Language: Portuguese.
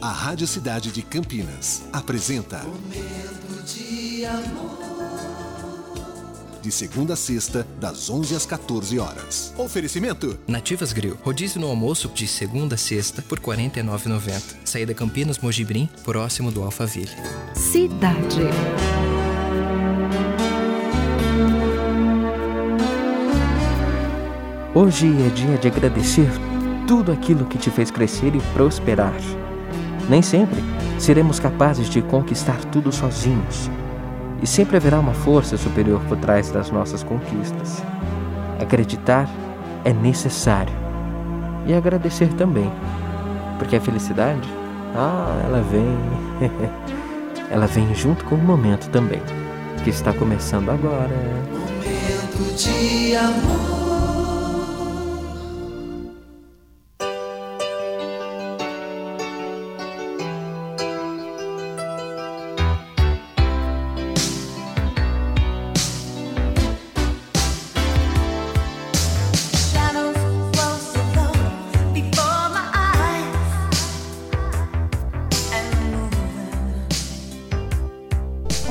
A Rádio Cidade de Campinas apresenta Momento de Amor. De segunda a sexta, das 11 às 14 horas. Oferecimento: Nativas Grill. Rodízio no almoço de segunda a sexta por R$ 49,90. Saída Campinas Mojibrim, próximo do Alphaville. Cidade. Hoje é dia de agradecer tudo aquilo que te fez crescer e prosperar. Nem sempre seremos capazes de conquistar tudo sozinhos, e sempre haverá uma força superior por trás das nossas conquistas. Acreditar é necessário e agradecer também, porque a felicidade, ah, ela vem, ela vem junto com o momento também, que está começando agora. Momento de amor.